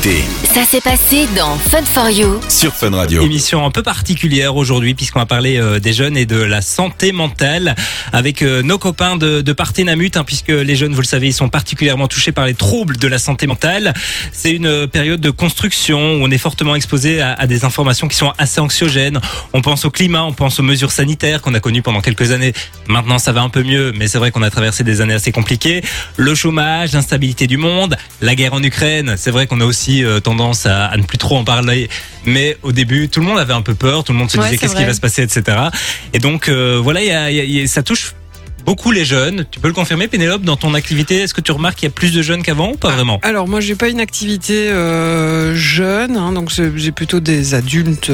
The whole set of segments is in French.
écoutez Ça s'est passé dans Fun for You. sur Fun Radio. Émission un peu particulière aujourd'hui puisqu'on va parler euh, des jeunes et de la santé mentale avec euh, nos copains de, de Partenamut hein, puisque les jeunes, vous le savez, ils sont particulièrement touchés par les troubles de la santé mentale. C'est une euh, période de construction où on est fortement exposé à, à des informations qui sont assez anxiogènes. On pense au climat, on pense aux mesures sanitaires qu'on a connues pendant quelques années. Maintenant, ça va un peu mieux, mais c'est vrai qu'on a traversé des années assez compliquées. Le chômage, l'instabilité du monde, la guerre en Ukraine. C'est vrai qu'on a aussi euh, tendance à, à ne plus trop en parler. Mais au début, tout le monde avait un peu peur, tout le monde se Ouais, disait qu'est-ce qui va se passer, etc. Et donc, euh, voilà, il y a- il y a- il y a- ça touche beaucoup les jeunes. Tu peux le confirmer, Pénélope, dans ton activité Est-ce que tu remarques qu'il y a plus de jeunes qu'avant ou pas vraiment? Alors moi j'ai pas une activité euh, jeune, hein, donc j'ai plutôt des adultes.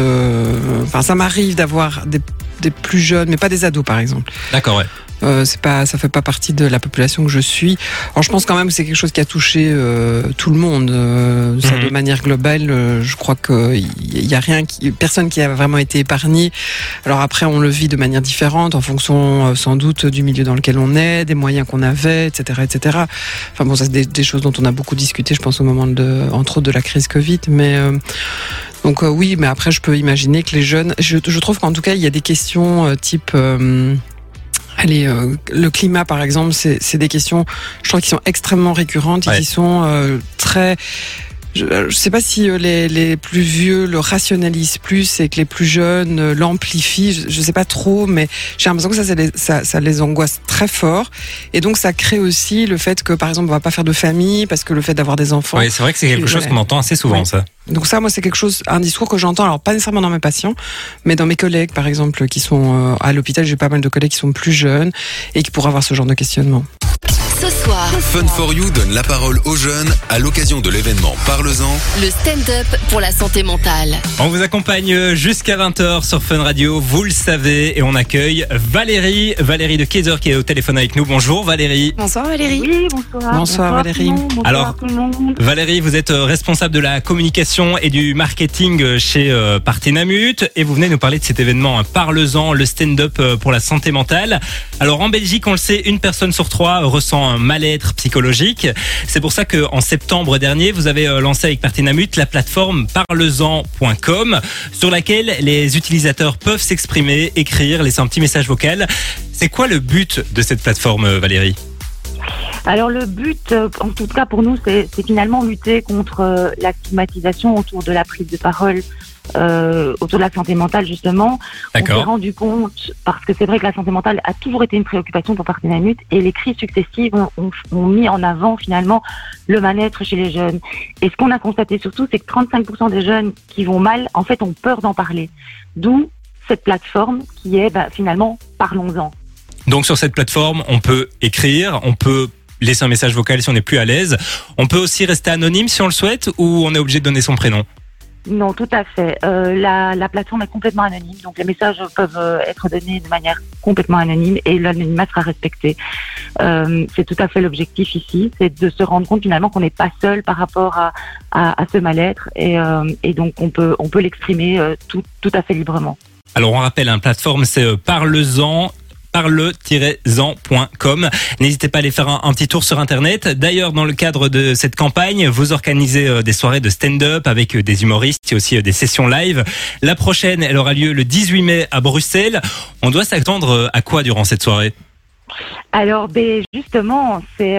Enfin ça m'arrive d'avoir des, des plus jeunes, mais pas des ados par exemple. D'accord, ouais. Euh, c'est pas, ça fait pas partie de la population que je suis. Alors je pense quand même que c'est quelque chose qui a touché euh, tout le monde. Euh, ça, Mhm. de manière globale, euh, je crois que il y a rien, qui, personne qui a vraiment été épargné. Alors après, on le vit de manière différente en fonction, euh, sans doute, du milieu dans lequel on est, des moyens qu'on avait, etc., etc. Enfin bon, ça c'est des, des choses dont on a beaucoup discuté, je pense au moment de, entre autres, de la crise Covid, mais euh, donc euh, oui, mais après je peux imaginer que les jeunes, je, je trouve qu'en tout cas il y a des questions euh, type euh, Allez, euh, le climat par exemple, c'est c'est des questions, je trouve, qui sont extrêmement récurrentes et Ouais. qui sont euh, très. Je ne sais pas si euh, les, les plus vieux le rationalisent plus et que les plus jeunes euh, l'amplifient. Je, je sais pas trop, mais j'ai l'impression que ça, ça les, ça, ça les angoisse très fort. Et donc, ça crée aussi le fait que, par exemple, on va pas faire de famille parce que le fait d'avoir des enfants. Oui, c'est vrai que c'est quelque Ouais. chose qu'on entend assez souvent, Ouais. ça. Donc ça, moi, c'est quelque chose, un discours que j'entends, alors pas nécessairement dans mes patients, mais dans mes collègues, par exemple, qui sont euh, à l'hôpital. J'ai pas mal de collègues qui sont plus jeunes et qui pourraient avoir ce genre de questionnement. Ce soir, Fun for You donne la parole aux jeunes à l'occasion de l'événement Parle-en le stand-up pour la santé mentale. On vous accompagne jusqu'à 20h sur Fun Radio, vous le savez, et on accueille Valérie, Valérie de Kaiser qui est au téléphone avec nous. Bonjour Valérie. Bonsoir Valérie. Oui, bonsoir. Bonsoir, Valérie. tout le monde, bonsoir Alors-. Valérie, vous êtes euh, responsable de la communication et du marketing euh, chez euh, Partenamut et vous venez nous parler de cet événement hein, Parle-en, le stand-up pour la santé mentale. Alors en Belgique, on le sait, une personne sur trois ressent mal-être psychologique. C'est pour ça que en septembre dernier, vous avez euh, lancé avec Partenamut la plateforme parlezan.com sur laquelle les utilisateurs peuvent s'exprimer, écrire, laisser un petit message vocal. C'est quoi le but de cette plateforme, euh, Valérie? Alors le but, euh, en tout cas pour nous, c'est finalement lutter contre la stigmatisation autour de la prise de parole, euh, autour de la santé mentale justement. On s'est rendu compte, parce que c'est vrai que la santé mentale a toujours été une préoccupation pour Partenamut, et les crises successives ont, ont- ont mis en avant finalement le mal-être chez les jeunes. Et ce qu'on a constaté surtout, c'est que 35% des jeunes qui vont mal, en fait, ont peur d'en parler. D'où cette plateforme qui est bah, finalement Parlons-en. Donc sur cette plateforme, on peut écrire, on peut laisser un message vocal si on n'est plus à l'aise. On peut aussi rester anonyme si on le souhaite ou on est obligé de donner son prénom? Non, tout à fait. Euh, la, la plateforme est complètement anonyme, donc les messages peuvent euh, être donnés de manière complètement anonyme et l'anonymat sera respecté. Euh, c'est tout à fait l'objectif ici, c'est de se rendre compte finalement qu'on n'est pas seul par rapport à, à, à ce mal-être et, euh, et donc on peut on peut l'exprimer euh, tout, tout à fait librement. Alors on rappelle, un plateforme c'est euh, parle-en parle-en.com. N'hésitez pas à aller faire un, petit tour sur internet. D'ailleurs, dans le cadre de cette campagne, vous organisez euh, des soirées de stand-up avec euh, des humoristes et aussi euh, des sessions live. La prochaine, elle aura lieu le 18 mai à Bruxelles. On doit s'attendre à quoi durant cette soirée? Alors, ben, justement, c'est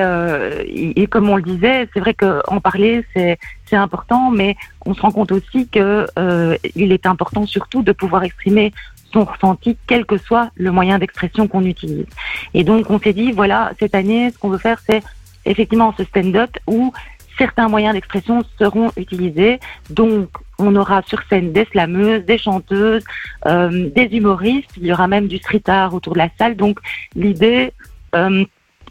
et comme on le disait, c'est vrai qu'en parler c'est c'est important, mais on se rend compte aussi que il est important surtout de pouvoir exprimer son ressenti, quel que soit le moyen d'expression qu'on utilise. Et donc, on s'est dit, voilà, cette année, ce qu'on veut faire, c'est effectivement ce stand-up où certains moyens d'expression seront utilisés. Donc, on aura sur scène des slameuses, des chanteuses, euh, des humoristes. Il y aura même du street art autour de la salle. Donc, l'idée euh,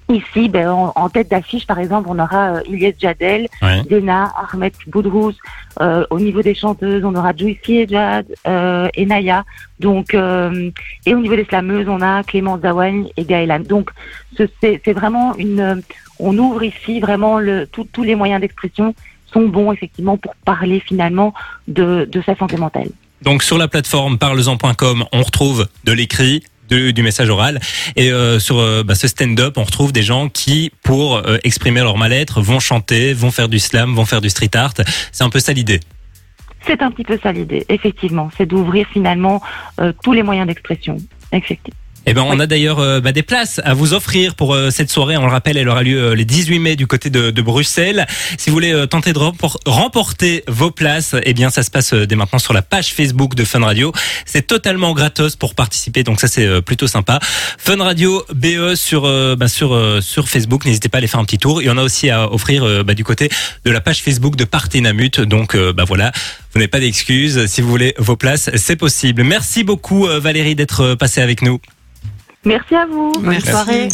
ici, ben, en, en tête d'affiche, par exemple, on aura euh, Ilyes Jadel, Ouais. Dena, Ahmed Boudrous. Euh, au niveau des chanteuses, on aura Juicy et Jad euh, et Naya. Donc, euh, et au niveau des slameuses, on a Clémence Zawagne et Gaëlan. Donc, ce- c'est vraiment une. euh, On ouvre ici vraiment le, tout- tous les moyens d'expression sont bons effectivement pour parler finalement de, de sa santé mentale. Donc sur la plateforme parlezan.com, on retrouve de l'écrit, de- du message oral. Et euh, sur euh, bah, ce stand-up, on retrouve des gens qui, pour euh, exprimer leur mal-être, vont chanter, vont faire du slam, vont faire du street art. C'est un peu ça l'idée. C'est un petit peu ça l'idée, effectivement. C'est d'ouvrir finalement euh, tous les moyens d'expression. Effectivement. Eh ben, on a d'ailleurs euh, bah, des places à vous offrir pour euh, cette soirée. On le rappelle, elle aura lieu euh, les 18 mai du côté de, de Bruxelles. Si vous voulez euh, tenter de rempor- remporter vos places, eh bien, ça se passe dès maintenant sur la page Facebook de Fun Radio. C'est totalement gratos pour participer, donc ça c'est plutôt sympa. Fun Radio BE sur bah, sur sur Facebook. N'hésitez pas à aller faire un petit tour. Il y en a aussi à offrir bah, du côté de la page Facebook de Partenamut. Donc bah voilà. Vous n'avez pas d'excuses. Si vous voulez vos places, c'est possible. Merci beaucoup Valérie d'être passée avec nous. Merci à vous. Bonne soirée.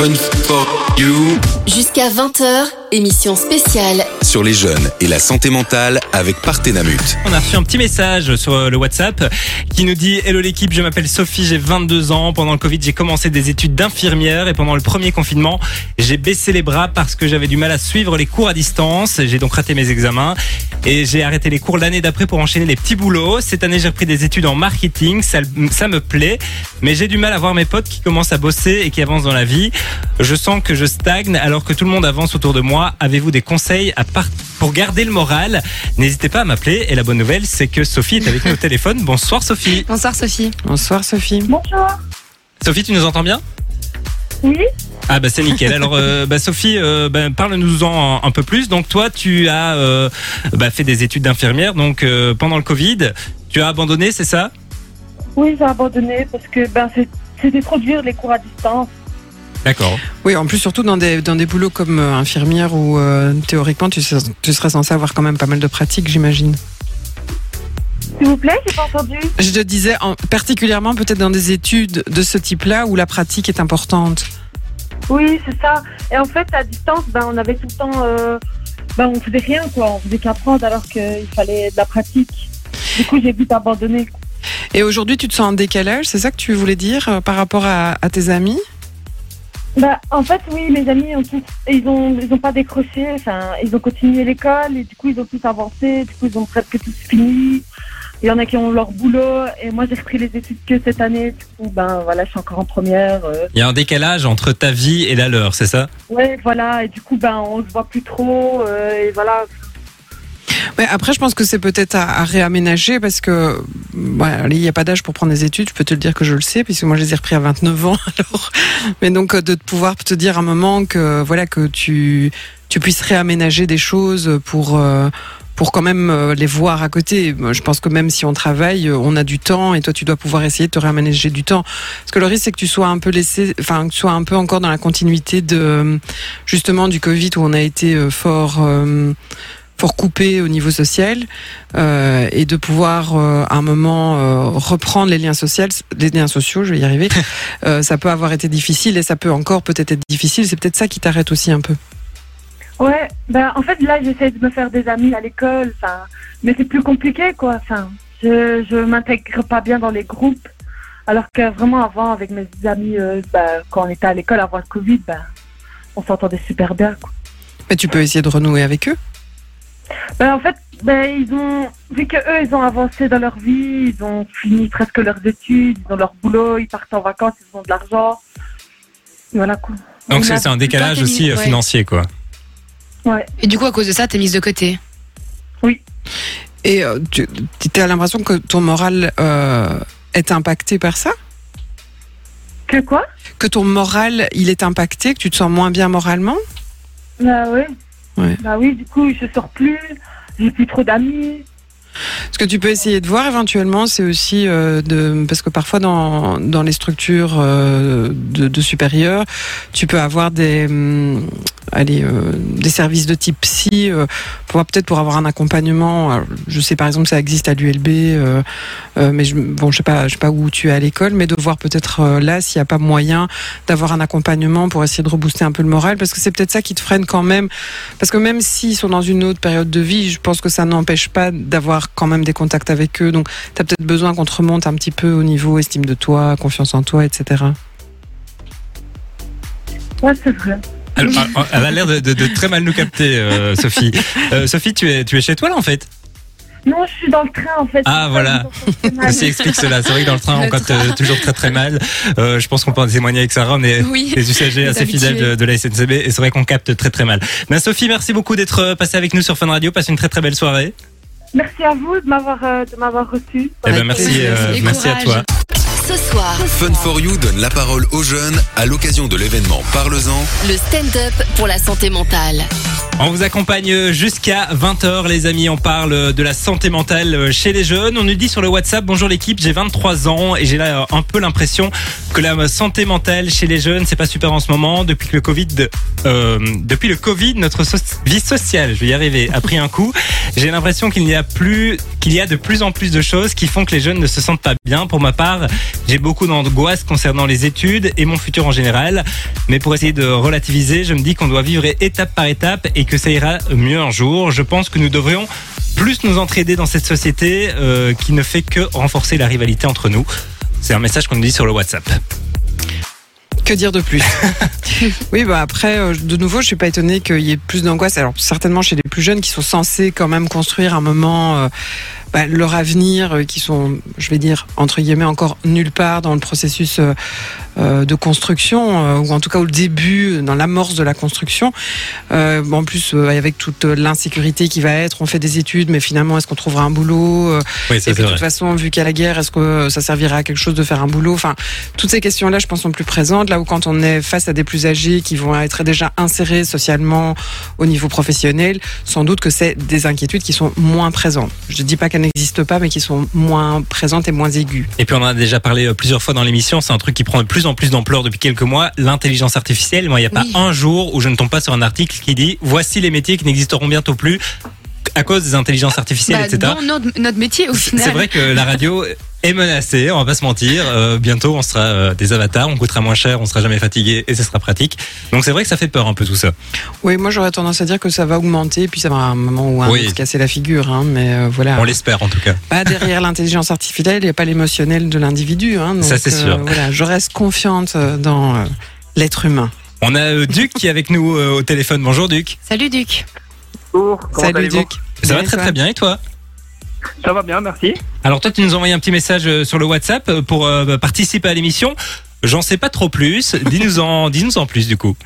Fun for you Jusqu'à 20h, émission spéciale sur les jeunes et la santé mentale avec Partenamut. On a reçu un petit message sur euh, le WhatsApp qui nous dit Hello l'équipe, je m'appelle Sophie, j'ai 22 ans. Pendant le Covid, j'ai commencé des études d'infirmière et pendant le premier confinement, j'ai baissé les bras parce que j'avais du mal à suivre les cours à distance. J'ai donc raté mes examens et j'ai arrêté les cours l'année d'après pour enchaîner les petits boulots. Cette année, j'ai repris des études en marketing. Ça, ça me plaît, mais j'ai du mal à voir mes potes qui commencent à bosser et qui avancent dans la vie. Je sens que je stagne alors que tout le monde avance autour de moi. Avez-vous des conseils à part pour garder le moral? N'hésitez pas à m'appeler. Et la bonne nouvelle, c'est que Sophie est avec nous au téléphone. Bonsoir Sophie. Bonsoir Sophie. Bonsoir Sophie. Bonjour. Sophie, tu nous entends bien? Oui. Ah bah c'est nickel. Alors euh, bah, Sophie, euh, bah, parle-nous-en un, un peu plus. Donc toi, tu as euh, bah, fait des études d'infirmière. Donc euh, pendant le Covid, tu as abandonné, c'est ça? Oui, j'ai abandonné parce que ben, c'était trop dur les cours à distance. D'accord. Oui, en plus surtout dans des dans des boulots comme euh, infirmière où euh, théoriquement tu, sais- tu serais censé avoir quand même pas mal de pratiques, j'imagine. S'il vous plaît, j'ai pas entendu. Je te disais en- particulièrement peut-être dans des études de ce type-là où la pratique est importante. Oui, c'est ça. Et en fait, à distance, ben, on avait tout le temps. Euh, ben, on faisait rien, quoi. On faisait qu'apprendre alors qu'il fallait de la pratique. Du coup, j'ai vite abandonné. Et aujourd'hui, tu te sens en décalage, c'est ça que tu voulais dire euh, par rapport à, à tes amis? Ben, en fait, oui, mes amis, ont tous, ils ont, ils ont pas décroché. Enfin, ils ont continué l'école et du coup, ils ont tous avancé. Du coup, ils ont presque tous fini. Il y en a qui ont leur boulot et moi, j'ai repris les études que cette année. Du coup, ben voilà, je suis encore en première. euh. Il y a un décalage entre ta vie et la leur, c'est ça? Ouais, voilà. Et du coup, ben, on se voit plus trop. euh, et voilà. Ouais, après, je pense que c'est peut-être à, à réaménager parce que il n'y a pas d'âge pour prendre des études. Je peux te le dire que je le sais, puisque moi, je les ai repris à 29 ans. Alors, mais donc euh, de pouvoir te dire à un moment que voilà que tu tu puisses réaménager des choses pour euh, pour quand même euh, les voir à côté. Je pense que même si on travaille, on a du temps et toi, tu dois pouvoir essayer de te réaménager du temps. Parce que le risque, c'est que tu sois un peu laissé, enfin, que tu sois un peu encore dans la continuité de justement du Covid où on a été fort. Fort coupé au niveau social euh, et de pouvoir euh, à un moment euh, reprendre les liens sociaux, les liens sociaux, je vais y arriver. euh, ça peut avoir été difficile et ça peut encore peut-être être difficile. C'est peut-être ça qui t'arrête aussi un peu. Ouais, ben en fait là j'essaie de me faire des amis à l'école, mais c'est plus compliqué quoi. Enfin, je je m'intègre pas bien dans les groupes, alors que vraiment avant avec mes amis, euh, ben, quand on était à l'école avant le Covid, ben on s'entendait super bien. Quoi. Mais tu peux essayer de renouer avec eux. Ben en fait, ben ils ont vu que eux ils ont avancé dans leur vie, ils ont fini presque leurs études, ils ont leur boulot, ils partent en vacances, ils ont de l'argent. Et Voilà quoi. Donc On c'est un décalage aussi euh, ouais. financier, quoi. Ouais. Et du coup, à cause de ça, t'es mise de côté? Et euh, tu as l'impression que ton moral euh, est impacté par ça? Que quoi? Que ton moral, il est impacté, que tu te sens moins bien moralement? Bah oui. Bah oui, du coup je sors plus, j'ai plus trop d'amis. Ce que tu peux essayer de voir éventuellement, c'est aussi euh, parce que parfois dans les structures euh, de, de supérieurs, tu peux avoir des hum, euh, des services de type psy euh, pour peut-être pour avoir un accompagnement. Je sais par exemple ça existe à l'ULB, mais je, bon je sais pas sais pas où tu es à l'école, mais de voir peut-être là s'il n'y a pas moyen d'avoir un accompagnement pour essayer de rebooster un peu le moral parce que c'est peut-être ça qui te freine quand même parce que même s'ils sont dans une autre période de vie, je pense que ça n'empêche pas d'avoir quand même des contacts avec eux. Donc, tu as peut-être besoin qu'on te remonte un petit peu au niveau estime de toi, confiance en toi, etc. Ouais, c'est vrai. Elle, elle a l'air de, de- de très mal nous capter, euh, Sophie. Euh, Sophie, tu es, tu es chez toi là en fait? Non, je suis dans le train en fait. Ah, voilà. Ceci explique cela. C'est vrai que dans le train, on capte train. toujours très très mal. Euh, je pense qu'on peut en témoigner avec Sarah. On est Oui. des usagers assez fidèles de, la SNCB et c'est vrai qu'on capte très très mal. Ben, Sophie, merci beaucoup d'être passée avec nous sur Fun Radio. Passe une très très belle soirée. Merci à vous de m'avoir euh, de m'avoir reçu. Eh ben, merci, plaisir. euh, merci à toi. Ce soir, Fun for You donne la parole aux jeunes à l'occasion de l'événement Parle-en le stand-up pour la santé mentale. On vous accompagne jusqu'à 20h les amis, on parle de la santé mentale chez les jeunes. On nous dit sur le WhatsApp, bonjour l'équipe, j'ai 23 ans et j'ai là un peu l'impression que la santé mentale chez les jeunes, c'est pas super en ce moment. Depuis que le Covid, euh, depuis le Covid, notre so- vie sociale, je vais y arriver, a pris un coup. J'ai l'impression qu'il n'y a plus, qu'il y a de plus en plus de choses qui font que les jeunes ne se sentent pas bien. Pour ma part, j'ai beaucoup d'angoisse concernant les études et mon futur en général. Mais pour essayer de relativiser, je me dis qu'on doit vivre étape par étape et que ça ira mieux un jour. Je pense que nous devrions plus nous entraider dans cette société euh, qui ne fait que renforcer la rivalité entre nous. C'est un message qu'on nous dit sur le WhatsApp. Que dire de plus? Oui, bah après, euh, de nouveau, je suis pas étonnée qu'il y ait plus d'angoisse. Alors certainement chez les plus jeunes qui sont censés quand même construire un moment euh, bah, leur avenir, euh, qui sont, je vais dire entre guillemets, encore nulle part dans le processus euh, euh, de construction, ou en tout cas au début, dans l'amorce de la construction. En plus, avec toute l'insécurité qui va être, on fait des études, mais finalement, est-ce qu'on trouvera un boulot Oui, ça et puis, de toute façon, vu qu'il y a la guerre, est-ce que ça servira à quelque chose de faire un boulot? Enfin, toutes ces questions-là, je pense, sont plus présentes. Là où quand on est face à des plus âgés qui vont être déjà insérés socialement au niveau professionnel, sans doute que c'est des inquiétudes qui sont moins présentes. Je ne dis pas qu'elles n'existent pas, mais qui sont moins présentes et moins aiguës. Et puis on en a déjà parlé euh, plusieurs fois dans l'émission, c'est un truc qui prend de plus en plus d'ampleur depuis quelques mois, l'intelligence artificielle. Moi, il n'y a pas Oui. un jour où je ne tombe pas sur un article qui dit voici les métiers qui n'existeront bientôt plus à cause des intelligences artificielles, Bah, etc. dans notre, notre métier au C'est final. c'est vrai que la radio est menacée, on va pas se mentir. Euh, bientôt, on sera euh, des avatars, on coûtera moins cher, on sera jamais fatigué et ce sera pratique. Donc c'est vrai que ça fait peur un peu tout ça. Oui, moi j'aurais tendance à dire que ça va augmenter, puis ça va à un moment où un Oui. se casser la figure. Hein, mais euh, voilà. On l'espère en tout cas. Pas derrière l'intelligence artificielle, il n'y a pas l'émotionnel de l'individu. Hein, donc, Ça, c'est sûr. voilà, je reste confiante dans euh, l'être humain. On a euh, Duc qui est avec nous euh, au téléphone. Bonjour Duc. Salut Duc. Bonjour, comment Salut Duc. Ça va très très bien et toi Ça va bien, merci. Alors toi, tu nous as envoyé un petit message euh, sur le WhatsApp euh, pour euh, participer à l'émission. J'en sais pas trop plus. Dis-nous en, dis-nous en plus du coup.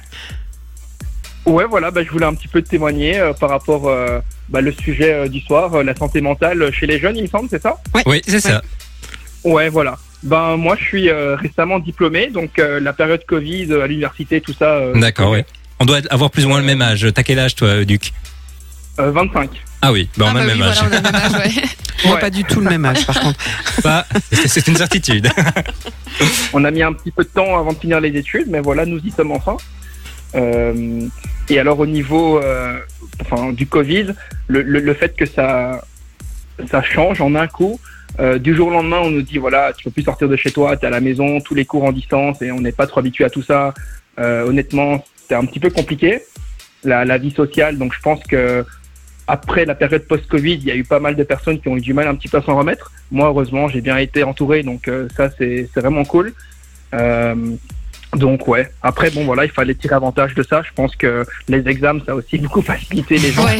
Ouais, voilà, bah, je voulais un petit peu témoigner euh, par rapport euh, bah, le sujet euh, du soir, euh, la santé mentale chez les jeunes, il me semble, c'est ça? Oui, c'est ça. Ouais, voilà. Ben moi, je suis euh, récemment diplômé, donc euh, la période Covid euh, à l'université, tout ça. euh, D'accord, oui. On doit avoir plus ou moins le même âge. T'as quel âge toi, euh, Duc? Euh, 25. Ah oui, bah, on Ah a bah le oui, même âge. voilà, on a le même âge, ouais. Moi, Ouais. pas du tout le même âge, par contre. Bah, c'est une certitude. On a mis un petit peu de temps avant de finir les études, mais voilà, nous y sommes enfin. Euh, et alors au niveau euh, enfin, du Covid, le, le, le fait que ça, ça change en un coup, euh, du jour au lendemain, on nous dit voilà, tu peux plus sortir de chez toi, tu es à la maison, tous les cours en distance, et on n'est pas trop habitué à tout ça. Euh, honnêtement, c'est un petit peu compliqué, la, la vie sociale. Donc je pense que après la période post-Covid, il y a eu pas mal de personnes qui ont eu du mal un petit peu à s'en remettre. Moi, heureusement, j'ai bien été entouré, donc euh, ça, c'est c'est vraiment cool. Euh, donc ouais. Après, bon voilà, il fallait tirer avantage de ça. Je pense que les examens, ça a aussi beaucoup facilité les gens. Ouais.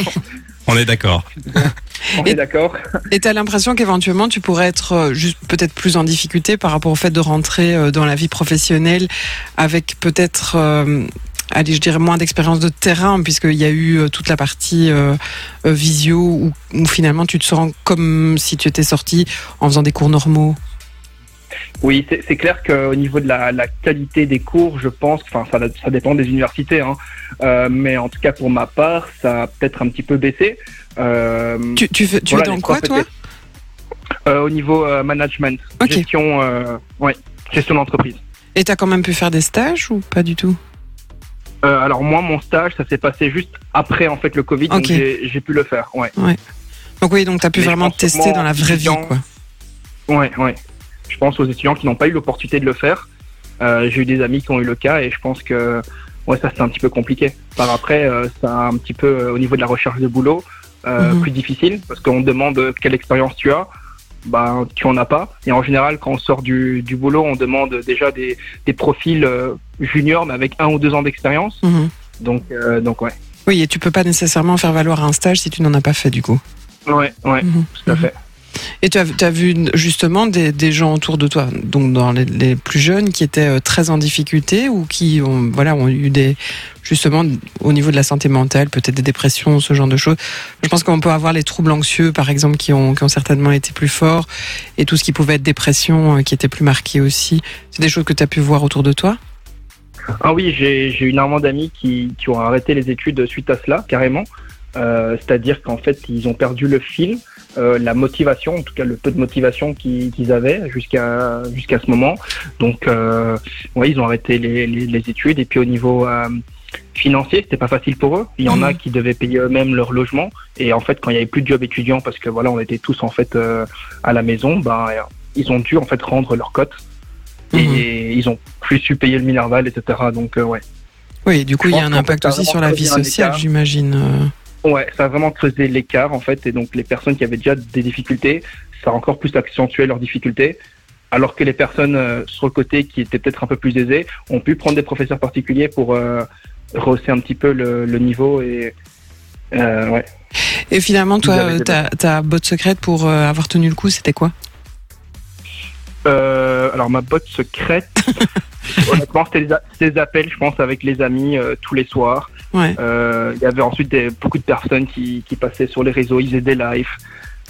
On est d'accord. On Et- est d'accord. Et tu as l'impression qu'éventuellement, tu pourrais être euh, juste peut-être plus en difficulté par rapport au fait de rentrer dans la vie professionnelle avec peut-être, euh, allez, je dirais moins d'expérience de terrain, puisqu'il y a eu euh, toute la partie euh, euh, visio où, où finalement tu te sens comme si tu étais sorti en faisant des cours normaux. Oui, c'est clair qu'au niveau de la, la qualité des cours, je pense, enfin ça, ça dépend des universités, hein, euh, mais en tout cas pour ma part, ça a peut-être un petit peu baissé. Euh, Tu, tu, tu voilà, es dans quoi, toi Au niveau management, Ok. gestion, ouais, gestion d'entreprise. Et tu as quand même pu faire des stages ou pas du tout? Euh, alors moi, mon stage, ça s'est passé juste après en fait le Covid, donc j'ai j'ai pu le faire. Ouais, Donc oui, donc tu as pu Mais vraiment tester dans la vraie vie, quoi. ouais, ouais. Je pense aux étudiants qui n'ont pas eu l'opportunité de le faire. Euh, j'ai eu des amis qui ont eu le cas et je pense que ouais, ça c'est un petit peu compliqué. Par après, euh, ça a un petit peu au niveau de la recherche de boulot Mhm. plus difficile parce qu'on demande quelle expérience tu as. Ben, tu en as pas. Et en général, quand on sort du, du boulot, on demande déjà des, des profils euh, juniors, mais avec un ou deux ans d'expérience. Mhm. Donc, euh, donc ouais. Oui, et tu peux pas nécessairement faire valoir un stage si tu n'en as pas fait, du coup. Ouais, ouais, Mhm. tout à fait. Et tu as, vu justement des, gens autour de toi, donc dans les, plus jeunes, qui étaient euh, très en difficulté ou qui ont, voilà, ont eu des, justement, au niveau de la santé mentale, peut-être des dépressions, ce genre de choses. Je pense qu'on peut avoir les troubles anxieux, par exemple, qui ont, certainement été plus forts, et tout ce qui pouvait être dépression, euh, qui était plus marqué aussi. C'est des choses que tu as pu voir autour de toi? Ah oui, j'ai j'ai énormément d'amis qui, qui ont arrêté les études suite à cela, carrément. Euh, C'est-à-dire qu'en fait, ils ont perdu le fil, euh, la motivation, en tout cas le peu de motivation qu'ils avaient jusqu'à jusqu'à ce moment. Donc, euh, ouais, ils ont arrêté les, les, les études. Et puis au niveau euh, financier, c'était pas facile pour eux. Il y en a Mhm. qui devaient payer eux-mêmes leur logement. Et en fait, quand il y avait plus de job étudiant, parce que voilà, on était tous en fait euh, à la maison, ben ils ont dû en fait rendre leur cote. Mhm. Et ils ont plus su payer le Minerval, etc. Donc, euh, ouais. Oui, du coup, il y a un impact aussi sur la vie sociale, j'imagine. Ouais, ça a vraiment creusé l'écart en fait, et donc les personnes qui avaient déjà des difficultés, ça a encore plus accentué leurs difficultés, alors que les personnes euh, sur le côté qui étaient peut-être un peu plus aisées ont pu prendre des professeurs particuliers pour euh, rehausser un petit peu le, le niveau et euh, ouais. Et finalement, toi, ta, ta botte secrète pour euh, avoir tenu le coup, c'était quoi? Euh, alors ma botte secrète, honnêtement, c'était des appels, je pense, avec les amis euh, tous les soirs. Ouais. Euh, Il y avait ensuite des, beaucoup de personnes qui, qui passaient sur les réseaux, ils faisaient des lives.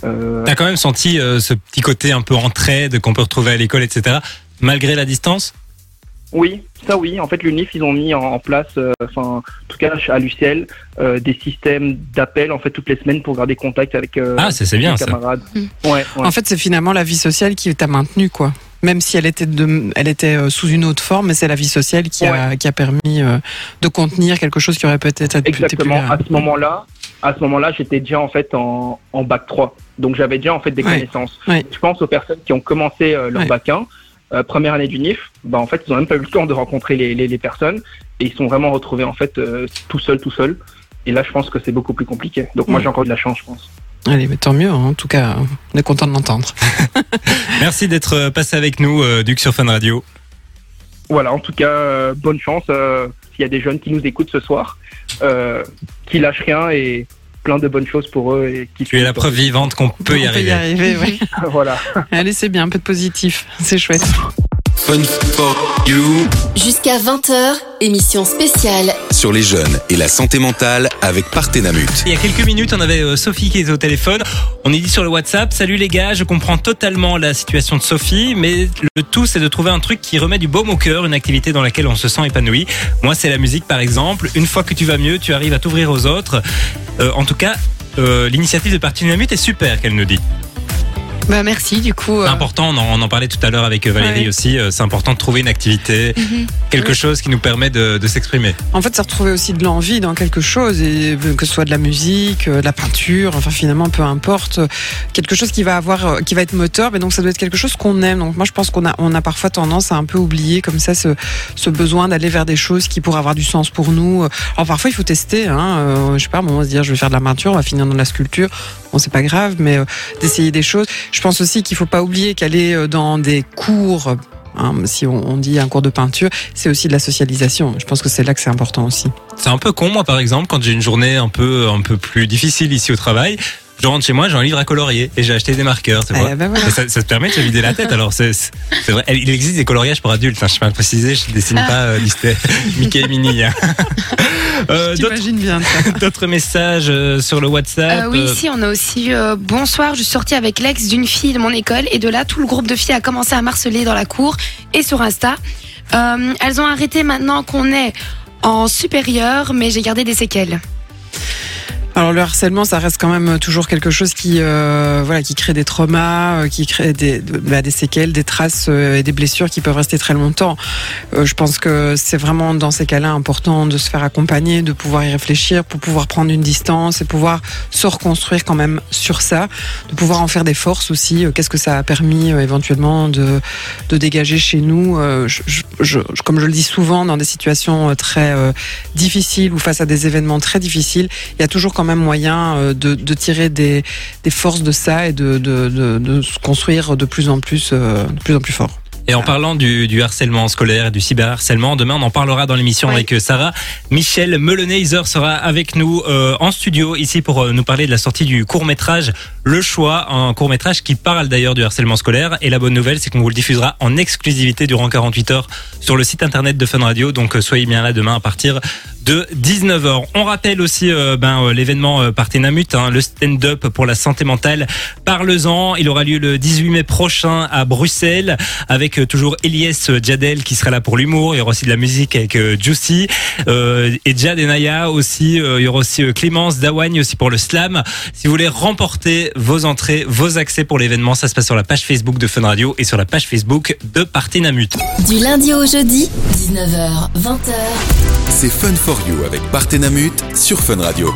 Euh, T'as quand même senti euh, ce petit côté un peu entraide qu'on peut retrouver à l'école, etc. Malgré la distance? Oui, ça oui. En fait, l'UNIF, ils ont mis en, place, euh, enfin, en tout cas à l'UCL, euh, des systèmes d'appels en fait toutes les semaines pour garder contact avec euh, Ah, c'est c'est bien les ça. camarades. Mm. Ouais, ouais. En fait, c'est finalement la vie sociale qui t'a maintenu, quoi. Même si elle était, de, elle était euh, sous une autre forme, mais c'est la vie sociale qui, a, qui a permis euh, de contenir quelque chose qui aurait peut-être été plus Exactement. grave. À ce moment-là, à ce moment-là, j'étais déjà en fait en, en bac 3. Donc j'avais déjà en fait des Ouais. connaissances. Ouais. Je pense aux personnes qui ont commencé euh, leur bac 1, euh, première année d'UNIF, bah en fait, ils ont même pas eu le temps de rencontrer les, les, les personnes et ils sont vraiment retrouvés en fait euh, tout seuls, tout seuls. Et là, je pense que c'est beaucoup plus compliqué. Donc moi, j'ai encore de la chance, je pense. Allez, mais tant mieux, hein. en tout cas, on est content de l'entendre. Merci d'être euh, passé avec nous, euh, Duc sur Fun Radio. Voilà, en tout cas, euh, bonne chance euh, s'il y a des jeunes qui nous écoutent ce soir, euh, qui lâchent rien et plein de bonnes choses pour eux et qui Tu es la preuve vivante qu'on peut y on arriver. peut y arriver, oui. voilà. Allez, c'est bien, un peu de positif, c'est chouette. Fun for you Jusqu'à 20h, émission spéciale sur les jeunes et la santé mentale avec Partenamut. Il y a quelques minutes, on avait euh, Sophie qui était au téléphone. On est dit sur le WhatsApp, salut les gars, je comprends totalement la situation de Sophie, mais le tout c'est de trouver un truc qui remet du baume au cœur, une activité dans laquelle on se sent épanoui. Moi c'est la musique par exemple. Une fois que tu vas mieux, tu arrives à t'ouvrir aux autres. Euh, en tout cas, euh, l'initiative de Partinamut est super, qu'elle nous dit. Bah merci du coup. euh, C'est important, on en, on en parlait tout à l'heure avec euh, Valérie Ouais. aussi, euh, c'est important de trouver une activité, mhm. quelque chose qui nous permet de, de s'exprimer. En fait, c'est retrouver aussi de l'envie dans quelque chose, et euh, que ce soit de la musique, euh, de la peinture, enfin finalement, peu importe, euh, quelque chose qui va avoir, euh, qui va être moteur, mais donc ça doit être quelque chose qu'on aime. Donc moi, je pense qu'on a, on a parfois tendance à un peu oublier comme ça ce, ce besoin d'aller vers des choses qui pourraient avoir du sens pour nous. Alors parfois, il faut tester. Hein, euh, je sais pas, bon, on va se dire, je vais faire de la peinture, on va finir dans de la sculpture. Bon, c'est pas grave, mais euh, d'essayer des choses. Je pense aussi qu'il faut pas oublier qu'aller euh, dans des cours. hein, si on, dit un cours de peinture, c'est aussi de la socialisation. Je pense que c'est là que c'est important aussi. C'est un peu con, moi, par exemple, quand j'ai une journée un peu, un peu plus difficile ici au travail, je rentre chez moi, j'ai un livre à colorier et j'ai acheté des marqueurs, tu vois. Eh ben voilà. Et ça, ça te permet de se vider la tête. Alors, c'est vrai. Il existe des coloriages pour adultes. Hein, je tiens à le préciser, je dessine pas euh, Mickey et Minnie. hein. Euh, D'autres J'imagine bien ça. d'autres messages euh, sur le WhatsApp Euh, oui, euh, ici on a aussi euh, bonsoir, je suis sortie avec l'ex d'une fille de mon école et de là tout le groupe de filles a commencé à marceler dans la cour et sur Insta. Euh, elles ont arrêté maintenant qu'on est en supérieur, mais j'ai gardé des séquelles. Alors le harcèlement, ça reste quand même toujours quelque chose qui, euh, voilà, qui crée des traumas, euh, qui crée des, de- bah, des séquelles, des traces euh, et des blessures qui peuvent rester très longtemps. Euh, je pense que c'est vraiment dans ces cas-là important de se faire accompagner, de pouvoir y réfléchir pour pouvoir prendre une distance et pouvoir se reconstruire quand même sur ça, de pouvoir en faire des forces aussi. Euh, Qu'est-ce que ça a permis éventuellement de, de dégager chez nous je, je- je- Comme je le dis souvent, dans des situations très difficiles ou face à des événements très difficiles, il y a toujours quand même moyen euh, de, de tirer des, des forces de ça et de, de, de, de se construire de plus en plus, euh, de plus en plus fort. Et en parlant du, du harcèlement scolaire et du cyberharcèlement, demain on en parlera dans l'émission Oui. avec euh, Sarah. Michel Meleneiser sera avec nous euh, en studio ici pour nous parler de la sortie du court métrage Le Choix, un court métrage qui parle d'ailleurs du harcèlement scolaire. Et la bonne nouvelle, c'est qu'on vous le diffusera en exclusivité durant 48 heures sur le site internet de Fun Radio. Donc soyez bien là demain à partir de 19h. On rappelle aussi euh, ben, euh, l'événement euh, Partenamut, hein, le stand-up pour la santé mentale. Parle-en, il aura lieu le 18 mai prochain à Bruxelles avec euh, toujours Elias Jadel qui sera là pour l'humour. Il y aura aussi de la musique avec euh, Juicy euh, et Jad et Naya aussi. Euh, il y aura aussi euh, Clémence Dawagne aussi pour le slam. Si vous voulez remporter vos entrées, vos accès pour l'événement, ça se passe sur la page Facebook de Fun Radio et sur la page Facebook de Partenamut. Du lundi au jeudi, 19h, 20h. C'est Fun avec Partenamut sur Fun Radio.